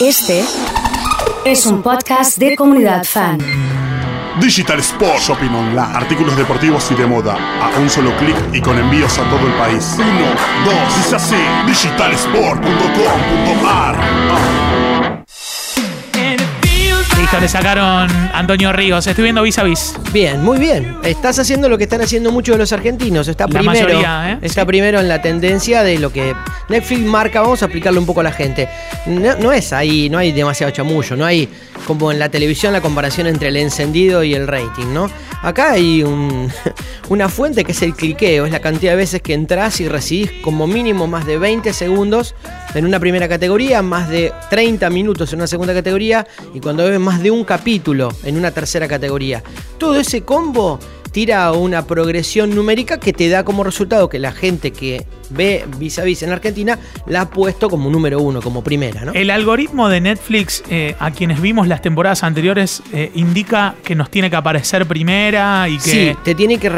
Este es un podcast de comunidad fan. Digital Sport Shopping Online. Artículos deportivos y de moda. A un solo clic y con envíos a todo el país. Uno, dos, dice así. Digitalsport.com.ar. Le sacaron Antonio Ríos. Estoy viendo vis a vis. Bien, muy bien. Estás haciendo lo que están haciendo muchos de los argentinos. Está La primero, mayoría, ¿eh? está Sí. primero en la tendencia de lo que Netflix marca. Vamos a explicarle un poco a la gente. No, no es ahí, no hay demasiado chamullo, no hay como en la televisión la comparación entre el encendido y el rating, ¿no? Acá hay un- una fuente que es el cliqueo, es la cantidad de veces que entras y recibís como mínimo más de 20 segundos en una primera categoría, más de 30 minutos en una segunda categoría y cuando ves más de un capítulo en una tercera categoría. Todo ese combo tira una progresión numérica que te da como resultado que la gente que ve vis a vis en Argentina la ha puesto como número uno, como primera, ¿no? El algoritmo de Netflix, eh, a quienes vimos las temporadas anteriores, eh, indica que nos tiene que aparecer primera y que. Sí, te tiene que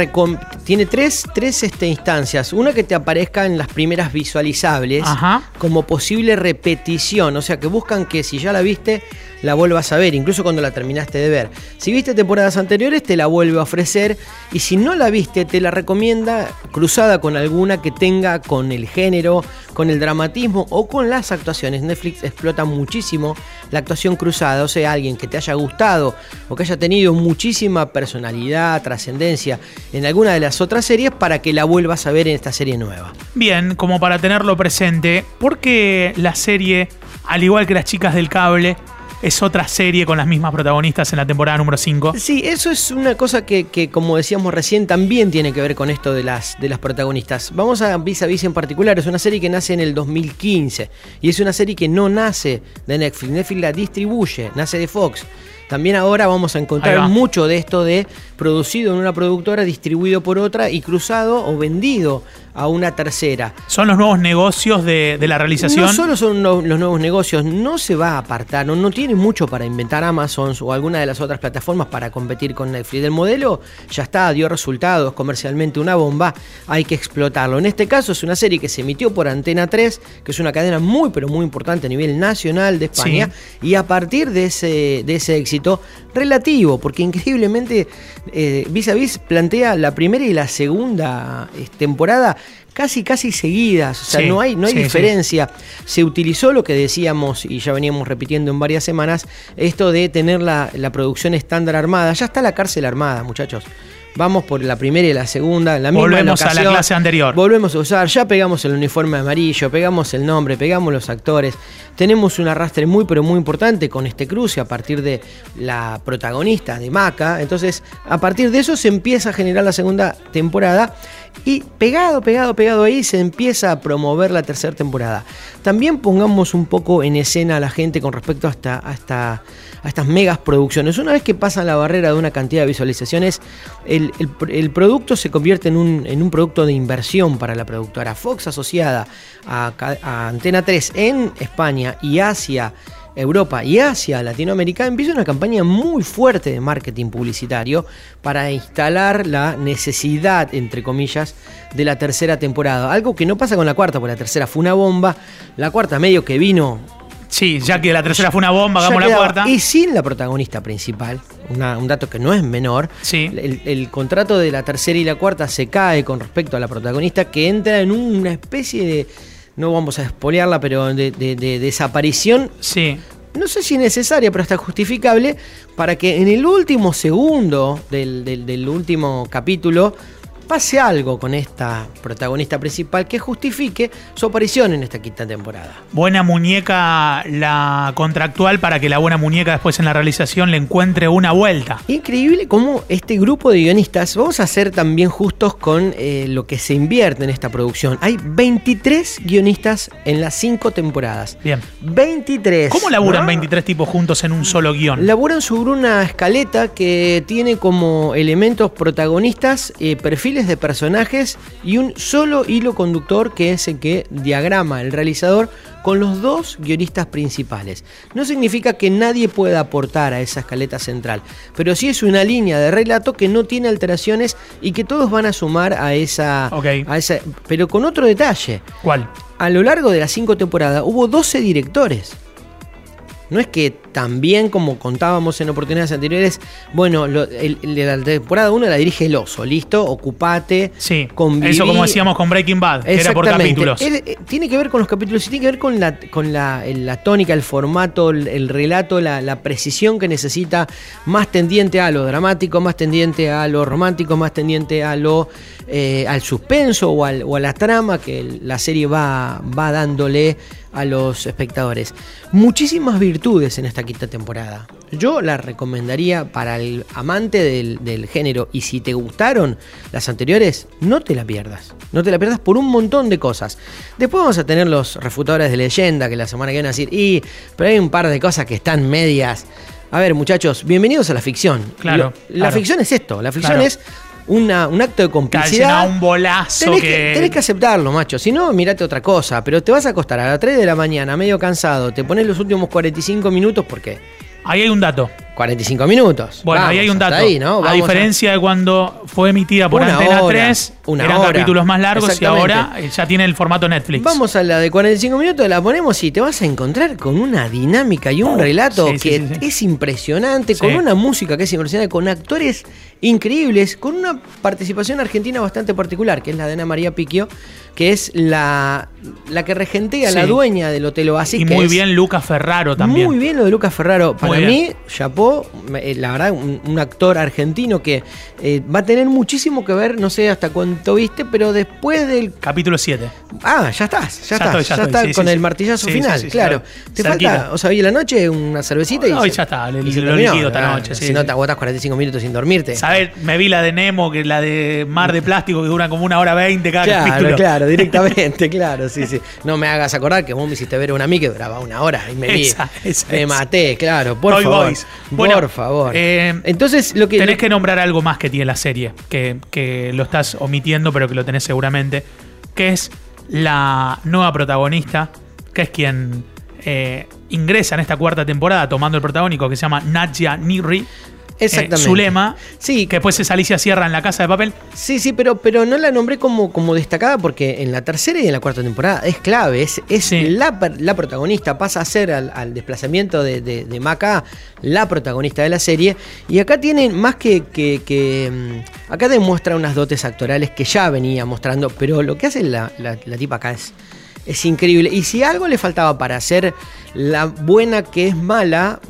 tiene tres, tres este, instancias. Una que te aparezca en las primeras visualizables Ajá. como posible repetición. O sea que buscan que si ya la viste, la vuelvas a ver, incluso cuando la terminaste de ver. Si viste temporadas anteriores, te la vuelve a ofrecer. Y si no la viste, te la recomienda cruzada con alguna que tenga con el género, con el dramatismo o con las actuaciones. Netflix explota muchísimo la actuación cruzada. O sea, alguien que te haya gustado o que haya tenido muchísima personalidad, trascendencia en alguna de las otras series para que la vuelvas a ver en esta serie nueva. Bien, como para tenerlo presente, porque la serie, al igual que las chicas del cable, es otra serie con las mismas protagonistas en la temporada número 5. Sí, eso es una cosa que, que, como decíamos recién, también tiene que ver con esto de las, de las protagonistas. Vamos a Vis a Vis en particular, es una serie que nace en el 2015 y es una serie que no nace de Netflix, Netflix la distribuye, nace de Fox. También ahora vamos a encontrar mucho de esto de producido en una productora, distribuido por otra y cruzado o vendido a una tercera. Son los nuevos negocios de, de la realización. No solo son no- los nuevos negocios, no se va a apartar, no, no tiene mucho para inventar Amazon o alguna de las otras plataformas para competir con Netflix. El modelo ya está, dio resultados, comercialmente una bomba, hay que explotarlo. En este caso es una serie que se emitió por Antena 3, que es una cadena muy pero muy importante a nivel nacional de España, y a partir de ese, de ese éxito relativo, porque increíblemente eh, Vis a Vis plantea la primera y la segunda eh, temporada casi casi seguidas, o sea, Sí, no hay, no hay sí, sí. diferencia. Se utilizó lo que decíamos y ya veníamos repitiendo en varias semanas, esto de tener la, la producción estándar armada. Ya está la cárcel armada, muchachos. Vamos por la primera y la segunda, en la misma Volvemos a la clase anterior. Volvemos a usar, ya pegamos el uniforme amarillo, pegamos el nombre, pegamos los actores. Tenemos un arrastre muy pero muy importante con este cruce a partir de la protagonista de Maca. Entonces, a partir de eso se empieza a generar la segunda temporada y pegado, pegado, pegado ahí se empieza a promover la tercera temporada. También pongamos un poco en escena a la gente con respecto a, esta, a, esta- a estas megas producciones. Una vez que pasan la barrera de una cantidad de visualizaciones, el, el pr- el producto se convierte en un, en un producto de inversión para la productora. Fox asociada a, a Antena 3 en España y hacia Europa y hacia Latinoamérica empieza una campaña muy fuerte de marketing publicitario para instalar la necesidad, entre comillas, de la tercera temporada. Algo que no pasa con la cuarta, porque la tercera fue una bomba. La cuarta medio que vino Sí, ya que la tercera fue una bomba, hagamos la cuarta. Y sin la protagonista principal, una- un dato que no es menor. Sí. El, el contrato de la tercera y la cuarta se cae con respecto a la protagonista que entra en una especie de. No vamos a espolearla, pero de, de- de desaparición. Sí. No sé si necesaria, pero hasta justificable. Para que en el último segundo del, del- del último capítulo pase algo con esta protagonista principal que justifique su aparición en esta quinta temporada. Buena muñeca la contractual para que la buena muñeca después en la realización le encuentre una vuelta. Increíble cómo este grupo de guionistas, vamos a ser también justos con eh, lo que se invierte en esta producción. Hay 23 guionistas en las 5 temporadas. Bien. 23. ¿Cómo laburan ¿no? 23 tipos juntos en un solo guion? Laburan sobre una escaleta que tiene como elementos protagonistas, eh, perfiles de personajes y un solo hilo conductor que es el que diagrama el realizador con los dos guionistas principales. No significa que nadie pueda aportar a esa escaleta central, pero sí es una línea de relato que no tiene alteraciones y que todos van a sumar a esa... Ok. a esa pero con otro detalle. ¿Cuál? A lo largo de las cinco temporadas hubo 12 directores. No es que también como contábamos en oportunidades anteriores, bueno, lo- el- el- la temporada 1 la dirige el oso, listo, ocupate. Sí, conviví. eso como decíamos con Breaking Bad, que era por capítulos. Eh, tiene que ver con los capítulos y tiene que ver con la, con la, la tónica, el formato, el, el relato, la, la precisión que necesita, más tendiente a lo dramático, más tendiente a lo romántico, más tendiente a lo eh, al suspenso o, al- o a la trama que la serie va, va dándole a los espectadores. Muchísimas virtudes en esta quinta temporada. Yo la recomendaría para el amante del, del género y si te gustaron las anteriores, no te la pierdas. No te la pierdas por un montón de cosas. Después vamos a tener los refutadores de leyenda que la semana que viene a decir, y, pero hay un par de cosas que están medias. A ver, muchachos, bienvenidos a la ficción. Claro, Lo- La claro. ficción es esto, la ficción Claro. es una- un acto de complicidad. un bolazo Tenés que... que, tenés que aceptarlo, macho. Si no, mirate otra cosa. Pero te vas a acostar a las 3 de la mañana, medio cansado. Te pones los últimos 45 minutos, porque Ahí hay un dato. 45 minutos. Bueno, ahí hay un dato. ahí, ¿no? a diferencia de cuando fue emitida por Una Antena hora, 3, una eran hora. capítulos más largos y ahora eh, ya tiene el formato Netflix. Vamos a la de 45 minutos, la ponemos y te vas a encontrar con una dinámica y un relato Sí, sí, que sí, sí. es impresionante, con una música que es impresionante, con actores increíbles, con una participación argentina bastante particular, que es la de Ana María Piquio, que es la, la que regentea, la dueña del Hotel Oasis. y muy es- bien Lucas Ferraro también. Muy bien lo de Lucas Ferraro. Para mí. Chapó, eh, la verdad, un, un actor argentino que eh, va a tener muchísimo que ver, no sé hasta cuánto viste, pero después del Capítulo 7. Ah, ya estás, ya, Ya estás, estoy, ya ya estoy, estás sí, con sí, el martillazo final, claro. Te Cerquita. falta, o sea, hoy en la noche una cervecita y. No, y se- ya está, se lo liquido esta noche, sí, Si no te aguantas 45 minutos sin dormirte. ¿Sabes? Me vi la de Nemo, que la de Mar de Plástico, que dura como una hora veinte cada Claro, capítulo. claro, directamente, claro, sí, sí. No me hagas acordar que vos me hiciste ver una a mí que duraba una hora y me vi. Esa, esa, me esa. maté, claro, por Toy favor. Boys. Bueno, por favor. eh, Entonces, lo que. Tenés lo- que nombrar algo más que tiene la serie, que, que lo estás omitiendo, pero que lo tenés seguramente, que es la nueva protagonista, que es quien eh, ingresa en esta cuarta temporada tomando el protagónico, que se llama Nadja Niri. Exactamente. Zulema, Sí, que después es Alicia Sierra en La Casa de Papel. Sí, sí, pero, pero no la nombré como, como destacada porque en la tercera y en la cuarta temporada es clave, es, es Sí. la, la protagonista, pasa a ser al, al desplazamiento de, de, de Maca la protagonista de la serie. Y acá tienen más que, que- que, mm, Acá demuestra unas dotes actorales que ya venía mostrando, pero lo que hace la, la- la tipa acá es, es increíble. Y si algo le faltaba para ser la buena que es mala,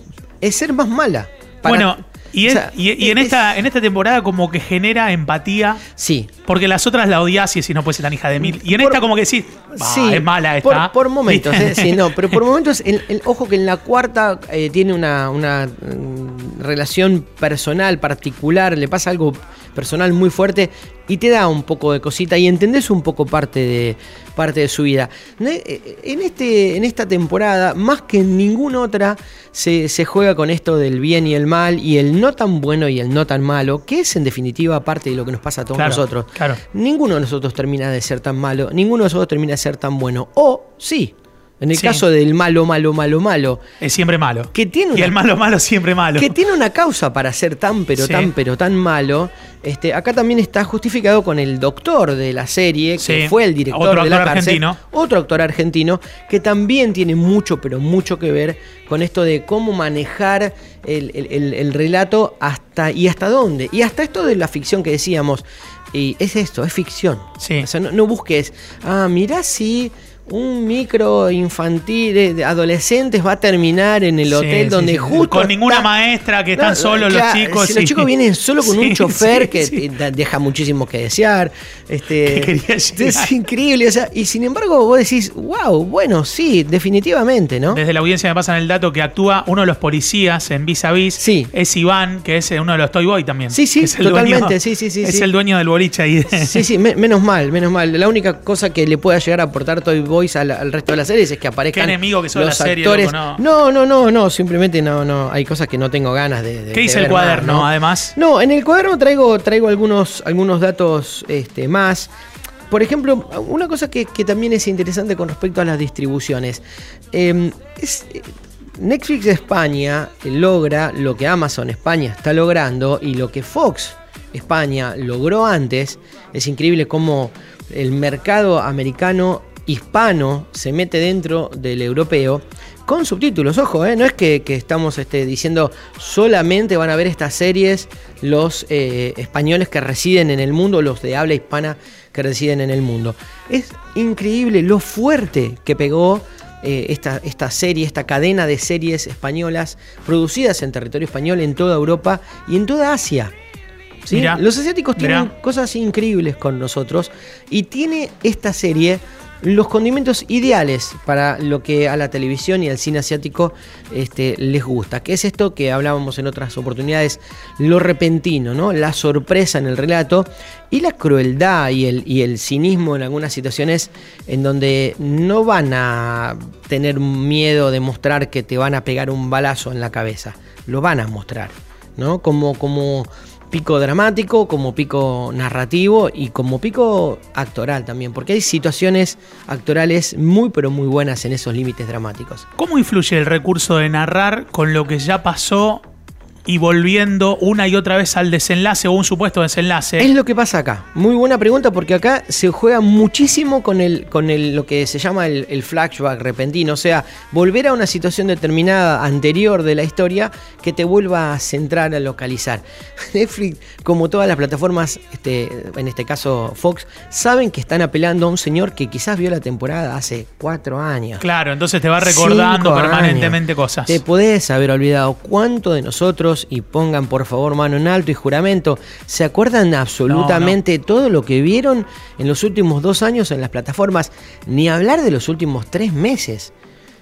es ser más mala. Para- bueno, y, o es- sea, y- y en, es- esta, en esta temporada como que genera empatía, Sí, porque las otras la odias y decís, no puede ser tan hija de mil. Y en Por- esta como que decís, "Bah, Sí, es mala esta. por momentos, eh, sí, no, pero por momentos, el, el- ojo que en la cuarta eh, tiene una, una, mm, relación personal particular, le pasa algo personal muy fuerte y te da un poco de cosita y entendés un poco parte de, parte de su vida. Ne- eh, En, este, en esta temporada, más que en ninguna otra, se, se juega con esto del bien y el mal y el no tan bueno y el no tan malo, que es en definitiva parte de lo que nos pasa a todos Claro, nosotros. Claro. Ninguno de nosotros termina de ser tan malo, ninguno de nosotros termina de ser tan bueno. O sí, en el Sí. caso del malo, malo, malo, malo, Es siempre malo. que tiene Y el malo, malo, siempre malo. que tiene una causa para ser tan, pero Sí. tan, pero tan malo. Este, acá también está justificado con el doctor de la serie, que Sí. fue el director Otro de la actor cárcel, argentino. otro actor argentino, que también tiene mucho, pero mucho que ver con esto de cómo manejar el, el- el- el relato hasta y hasta dónde. Y hasta esto de la ficción que decíamos. Y es esto, es ficción. Sí. O sea, no, no busques, ah, mirá si un micro infantil de, de adolescentes va a terminar en el hotel sí, donde sí. justo Con ninguna maestra, que están No, solos claro, los chicos. si sí. los chicos vienen solo con un chofer que deja muchísimo que desear. Este, Que es increíble. o sea, y sin embargo, vos decís, wow, bueno, sí, definitivamente, ¿no? Desde la audiencia me pasan el dato que actúa uno de los policías en Vis a Vis. Sí. Es Iván, que es uno de los Toy Boy también. Sí, sí, totalmente, dueño- sí, sí, sí, Es el dueño del boliche ahí. de- Sí, sí, me- menos mal, menos mal. La única cosa que le pueda llegar a aportar Toy Boys al, al resto de las series es que aparezcan Qué enemigo que son los la serie, actores. loco, no, no, no, no, simplemente no, no. Hay cosas que no tengo ganas de. de- ¿Qué dice el más, cuaderno, ¿no? además? No, en el cuaderno traigo, traigo algunos, algunos datos este, más. Por ejemplo, una cosa que, que también es interesante con respecto a las distribuciones. eh, es, eh, Netflix España logra lo que Amazon España está logrando y lo que Fox España logró antes. Es increíble cómo el mercado americano hispano se mete dentro del europeo con subtítulos, ojo, ¿eh? no es que, que estamos este, diciendo solamente van a ver estas series los eh, españoles que residen en el mundo, los de habla hispana que residen en el mundo. Es increíble lo fuerte que pegó eh, esta, esta serie, esta cadena de series españolas producidas en territorio español en toda Europa y en toda Asia. ¿sí? Mirá, Los asiáticos tienen mirá. cosas increíbles con nosotros y tiene esta serie los condimentos ideales para lo que a la televisión y al cine asiático este, les gusta, que es esto que hablábamos en otras oportunidades, lo repentino, ¿no? la sorpresa en el relato y la crueldad y el, y el cinismo en algunas situaciones en donde no van a tener miedo de mostrar que te van a pegar un balazo en la cabeza, lo van a mostrar, ¿no? Como, como pico dramático, como pico narrativo y como pico actoral también, porque hay situaciones actorales muy pero muy buenas en esos límites dramáticos. ¿Cómo influye el recurso de narrar con lo que ya pasó y volviendo una y otra vez al desenlace o un supuesto desenlace? Es lo que pasa acá. Muy buena pregunta porque acá se juega muchísimo con el, con el, lo que se llama el, el flashback repentino, o sea, volver a una situación determinada anterior de la historia que te vuelva a centrar, a localizar. Netflix, como todas las plataformas, este, en este caso Fox, saben que están apelando a un señor que quizás vio la temporada hace cuatro años. Claro, entonces te va recordando Cinco permanentemente años. cosas. Te podés haber olvidado cuánto de nosotros, y pongan por favor mano en alto y juramento, ¿se acuerdan absolutamente todo lo que vieron en los últimos dos años en las plataformas? Ni hablar de los últimos tres meses.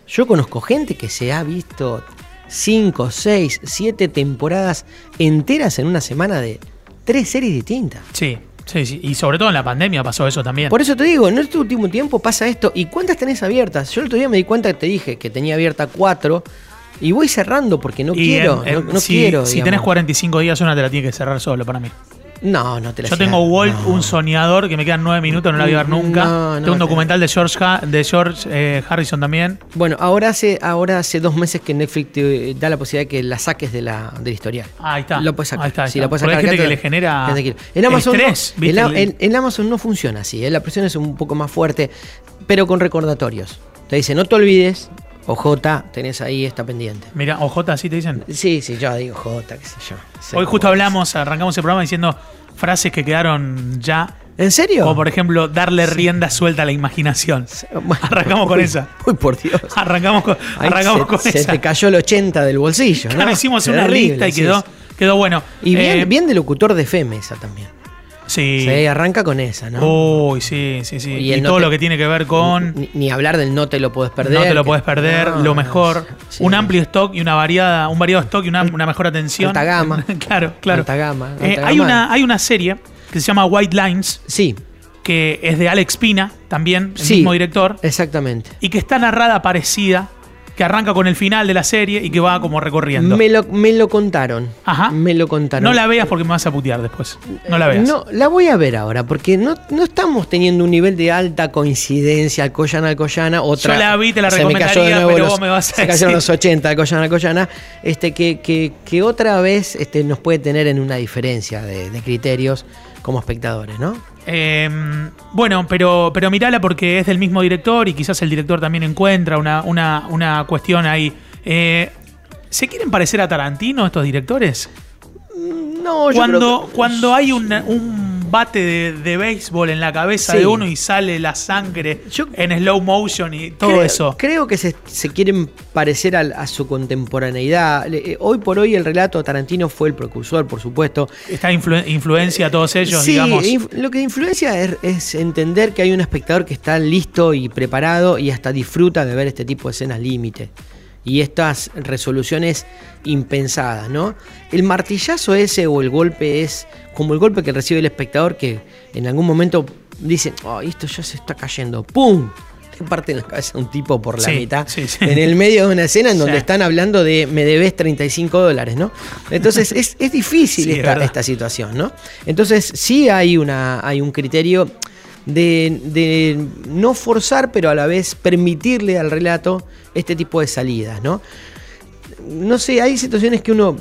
Yo conozco gente que se ha visto cinco, seis, siete temporadas enteras en una semana de tres series distintas. Sí, sí, sí. Y sobre todo en la pandemia pasó eso también. Por eso te digo, en este último tiempo pasa esto. ¿Y cuántas tenés abiertas? Yo el otro día me di cuenta que te dije que tenía abierta cuatro. Y voy cerrando porque no Y quiero. en- en- no, no si, quiero. si digamos. tenés 45 días, una te la tiene que cerrar solo para mí. No, no te la Yo tengo Walt, No. un soñador que me quedan nueve minutos, no la voy a ver nunca. No, no, tengo un documental de George, Ha- de George eh, Harrison también. Bueno, ahora hace, ahora hace dos meses que Netflix te da la posibilidad de que la saques de la, del historial. Ah, ahí está. Lo puedes sacar. Ahí está, ahí Sí, está. la puedes Porque hay sacar. gente que le genera. En Amazon, no- estrés, ¿viste? en, en- en Amazon no funciona así. ¿eh? La presión es un poco más fuerte, pero con recordatorios. Te dice, no te olvides, o J, tenés ahí, está pendiente. Mira, OJ, así te dicen. Sí, sí, yo digo J, qué sé yo. Sé Hoy justo hablamos, arrancamos el programa diciendo frases que quedaron ya. ¿En serio? Como por ejemplo, darle rienda suelta a la imaginación. Bueno, Arrancamos con uy, esa. Uy, por Dios. Arrancamos con, arrancamos se, con se esa. te cayó el 80 del bolsillo, Claro, ¿no? hicimos una lista y quedó, quedó bueno. Y bien, Eh, bien de locutor de FM esa también. Sí. Sí, arranca con esa, ¿no? Uy, sí, sí, sí. Y Y, no todo te- lo que tiene que ver con. Ni, ni hablar del no te lo puedes perder. no te lo puedes perder, No, lo mejor. sí. Un amplio stock y una variada, un variado stock y una, una mejor atención. Alta gama. claro, claro. Alta gama, alta Eh, gama. hay, una, hay una serie que se llama White Lines, Sí, que es de Alex Pina, también, el sí. mismo director, Exactamente. y que está narrada parecida, que arranca con el final de la serie y que va como recorriendo. Me lo, me lo contaron. Ajá. Me lo contaron. no la veas porque me vas a putear después. No la veas. No, la voy a ver ahora, porque no, no estamos teniendo un nivel de alta coincidencia Alcoyana Alcoyana. Otra, Yo la vi, te la se recomendaría, pero los- vos me vas a Se cayeron decir. los 80 Alcoyana Alcoyana. Este, que, que, que otra vez este, nos puede tener en una diferencia de, de criterios como espectadores, ¿no? Eh, bueno, pero, pero mirala porque es del mismo director y quizás el director también encuentra una, una, una cuestión ahí. Eh, ¿Se quieren parecer a Tarantino estos directores? No, yo Cuando, creo que- cuando hay un, un bate de, de béisbol en la cabeza Sí. de uno y sale la sangre Yo- en slow motion y todo creo, eso. Creo que se, se quieren parecer a, su contemporaneidad. Eh, Hoy por hoy el relato Tarantino fue el precursor, por supuesto. Esta influ- influencia a todos ellos, sí, digamos. inf- lo que influencia es, es entender que hay un espectador que está listo y preparado y hasta disfruta de ver este tipo de escenas límite. Y estas resoluciones impensadas, ¿no? El martillazo ese o el golpe es como el golpe que recibe el espectador que en algún momento dice, oh, esto ya se está cayendo. ¡Pum! Le parte en la cabeza a un tipo por la Sí, mitad. sí, sí. En el medio de una escena en donde están hablando de me debes 35 dólares, ¿no? Entonces es, es difícil es esta, esta situación, ¿no? Entonces sí hay, una, hay un criterio de, de no forzar, pero a la vez permitirle al relato este tipo de salidas, ¿no? No sé, hay situaciones que uno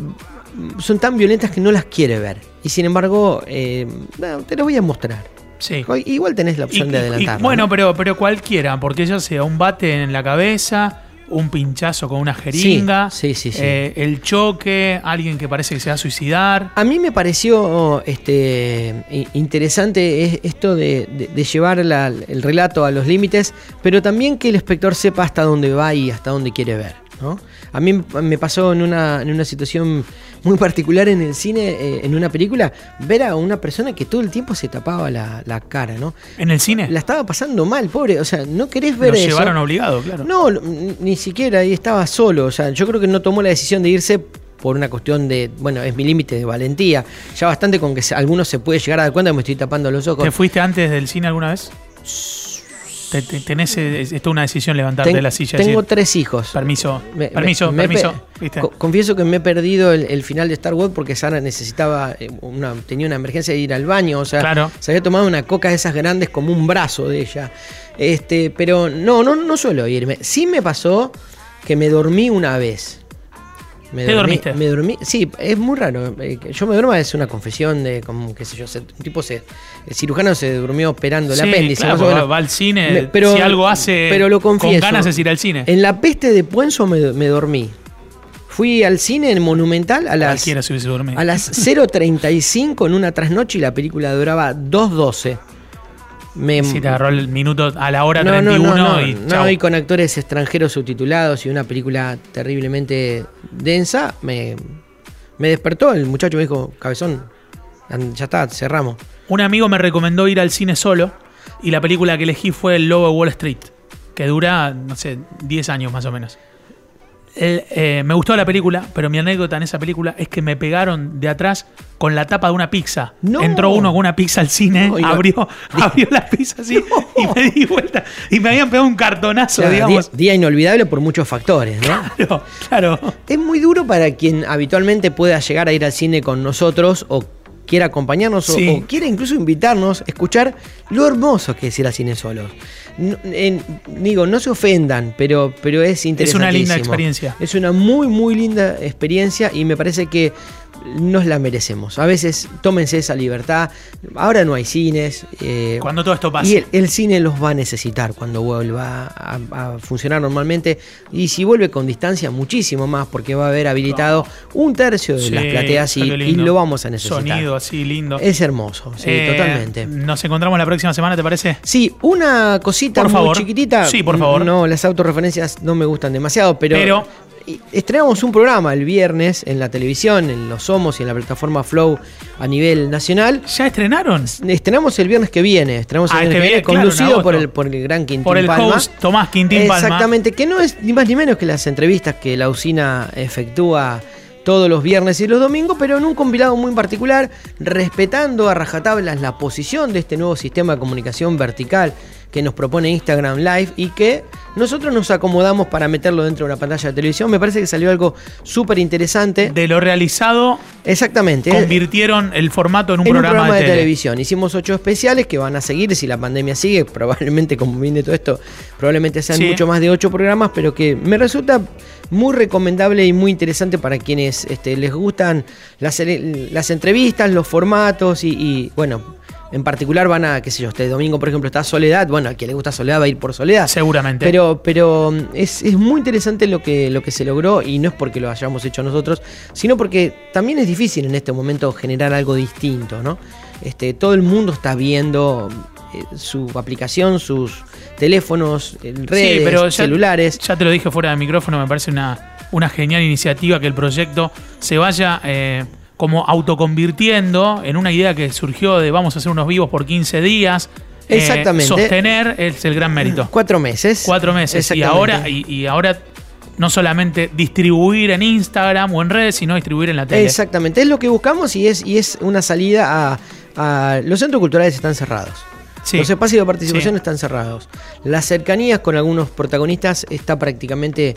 son tan violentas que no las quiere ver. Y sin embargo, eh, bueno, te lo voy a mostrar. Sí. Igual tenés la opción Y- de adelantar. bueno, pero, pero cualquiera, porque ya sea un bate en la cabeza, un pinchazo con una jeringa, Sí, sí, sí, eh, el choque, alguien que parece que se va a suicidar. A mí me pareció este, interesante es- esto de, de- de llevar la- el relato a los límites, pero también que el espectador sepa hasta dónde va y hasta dónde quiere ver. ¿No? A mí me pasó en una, en una situación muy particular en el cine, eh, en una película, ver a una persona que todo el tiempo se tapaba la, la cara, ¿no? ¿En el cine? La estaba pasando mal, pobre. O sea, no querés Lo ver eso. llevaron obligado, claro. No, ni siquiera ahí estaba solo. O sea, yo creo que no tomó la decisión de irse por una cuestión de, bueno, es mi límite de valentía. Ya bastante con que algunos se puede llegar a dar cuenta que me estoy tapando los ojos. ¿Te fuiste antes del cine alguna vez? Te- te- ¿Tenés eh, es- esto una decisión levantarte Ten- de la silla? tengo decir, tres hijos. Permiso, Me- permiso, me- permiso. confieso que me he perdido el, el final de Star Wars porque Sara necesitaba, eh, una, tenía una emergencia de ir al baño, o sea, Claro. se había tomado una coca de esas grandes como un brazo de ella. Este, pero no, no, no suelo irme. Sí me pasó que me dormí una vez. Me ¿Te dormí, dormiste? Me dormí, sí, es muy raro. eh, Yo me duermo es una confesión de, como, qué sé yo, se- un tipo se, el cirujano se durmió operando el Sí, apéndice. claro, más o menos. va, al cine, Me- pero- si algo hace pero lo confieso, con ganas es ir al cine. En la peste de Puenzo me, me dormí. Fui al cine en Monumental a las, Cualquiera se hubiese dormido. a las 0.35 en una trasnoche y la película duraba 2.12. Me, Si te agarró el minuto a la hora no, no, 31 no, no, y no, chau. y con actores extranjeros subtitulados y una película terriblemente densa, me, me despertó. El muchacho me dijo, cabezón, ya está, cerramos. Un amigo me recomendó ir al cine solo y la película que elegí fue El Lobo de Wall Street, que dura, no sé, 10 años más o menos. El, eh, me gustó la película, pero mi anécdota en esa película es que me pegaron de atrás con la tapa de una pizza. No. Entró uno con una pizza al cine, No, abrió, abrió la pizza así y me di vuelta. Y me habían pegado un cartonazo, digamos. día, día inolvidable por muchos factores, ¿no? Claro, claro. Es muy duro para quien habitualmente pueda llegar a ir al cine con nosotros o quiera acompañarnos o- Sí. o, quiera incluso invitarnos a escuchar lo hermoso que es ir al cine solos. No, en- digo, no se ofendan, pero, pero es interesante. una linda experiencia. Es una muy, muy linda experiencia y me parece que nos la merecemos. A veces tómense esa libertad. Ahora no hay cines. eh, Cuando todo esto pase. y el, el cine los va a necesitar cuando vuelva a, a funcionar normalmente. Y si vuelve con distancia, muchísimo más, porque va a haber habilitado un tercio de Sí, las plateas y, lo vamos a necesitar. Sonido así lindo. Es hermoso, sí, Eh, totalmente. Nos encontramos la próxima semana, ¿te parece? Sí, una cosita Por muy favor. chiquitita. Sí, por favor. No, las autorreferencias no me gustan demasiado, pero. Estrenamos un programa el viernes en la televisión, en Los Somos y en la plataforma Flow a nivel nacional. ¿Ya estrenaron? Estrenamos el viernes que viene. Estrenamos el Ah, viernes este que viene, claro, conducido por el, por el gran Quintín Por el Palma. host Tomás Quintín Palma. Exactamente, que no es ni más ni menos que las entrevistas que la usina efectúa todos los viernes y los domingos, pero en un compilado muy particular, respetando a rajatablas la posición de este nuevo sistema de comunicación vertical que nos propone Instagram Live y que nosotros nos acomodamos para meterlo dentro de una pantalla de televisión. Me parece que salió algo súper interesante. De lo realizado, Exactamente. convirtieron el formato en un en un programa, de, tele. televisión. Hicimos ocho especiales que van a seguir si la pandemia sigue. Probablemente, como viene todo esto, probablemente sean Sí. mucho más de ocho programas, pero que me resulta muy recomendable y muy interesante para quienes este, les gustan las entrevistas, los formatos y, y, bueno. En particular van a, qué sé yo, este domingo por ejemplo está Soledad, bueno, a quien le gusta Soledad va a ir por Soledad. Seguramente. Pero, pero mm, es, es muy interesante lo que, lo que se logró y no es porque lo hayamos hecho nosotros, sino porque también es difícil en este momento generar algo distinto, ¿no? Este, todo el mundo está viendo eh, su aplicación, sus teléfonos, eh, redes, sí, pero ya, celulares. Ya te lo dije fuera de micrófono, me parece una, una genial iniciativa que el proyecto se vaya eh, como autoconvirtiendo en una idea que surgió de vamos a hacer unos vivos por 15 días. Eh, Exactamente. sostener es el gran mérito. Cuatro meses. Cuatro meses. Y ahora, y, y ahora no solamente distribuir en Instagram o en redes, sino distribuir en la tele. Exactamente, es lo que buscamos y es, y es una salida a, a- Los centros culturales están cerrados. Sí. Los espacios de participación Sí. están cerrados. Las cercanías con algunos protagonistas está prácticamente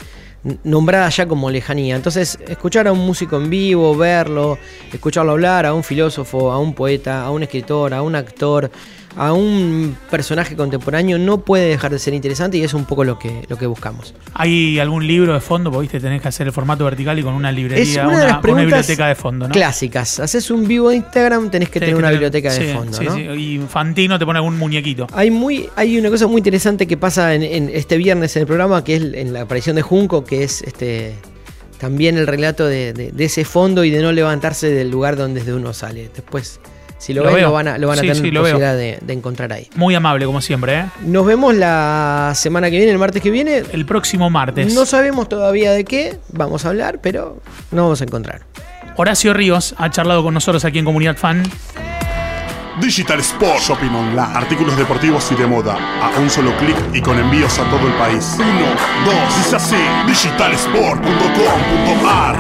nombrada ya como lejanía. Entonces, escuchar a un músico en vivo, verlo, escucharlo hablar, a un filósofo, a un poeta, a un escritor, a un actor, a un personaje contemporáneo no puede dejar de ser interesante y es un poco lo que, lo que buscamos. ¿Hay algún libro de fondo? Porque viste, tenés que hacer el formato vertical y con una librería, Es una una, de las una preguntas biblioteca de fondo, ¿no? Clásicas. Haces un vivo de Instagram, tenés que Tenés tener una tener- biblioteca de fondo, sí, ¿no? sí. Y Fantino te pone algún muñequito. Hay, muy, hay una cosa muy interesante que pasa en, en este viernes en el programa, que es en la aparición de Junco, que es este también el relato de, de- de ese fondo y de no levantarse del lugar donde desde uno sale. Después, si lo, Lo ven, veo. lo van a, lo van a Sí, tener sí, posibilidad de, de encontrar ahí. Muy amable, como siempre, ¿eh? Nos vemos la semana que viene, el martes que viene. El próximo martes. No sabemos todavía de qué vamos a hablar, pero nos vamos a encontrar. Horacio Ríos ha charlado con nosotros aquí en Comunidad Fan. Digital Sport Shopping Online. Artículos deportivos y de moda. A un solo clic y con envíos a todo el país. Uno, dos, dice así. Digitalsport.com.ar.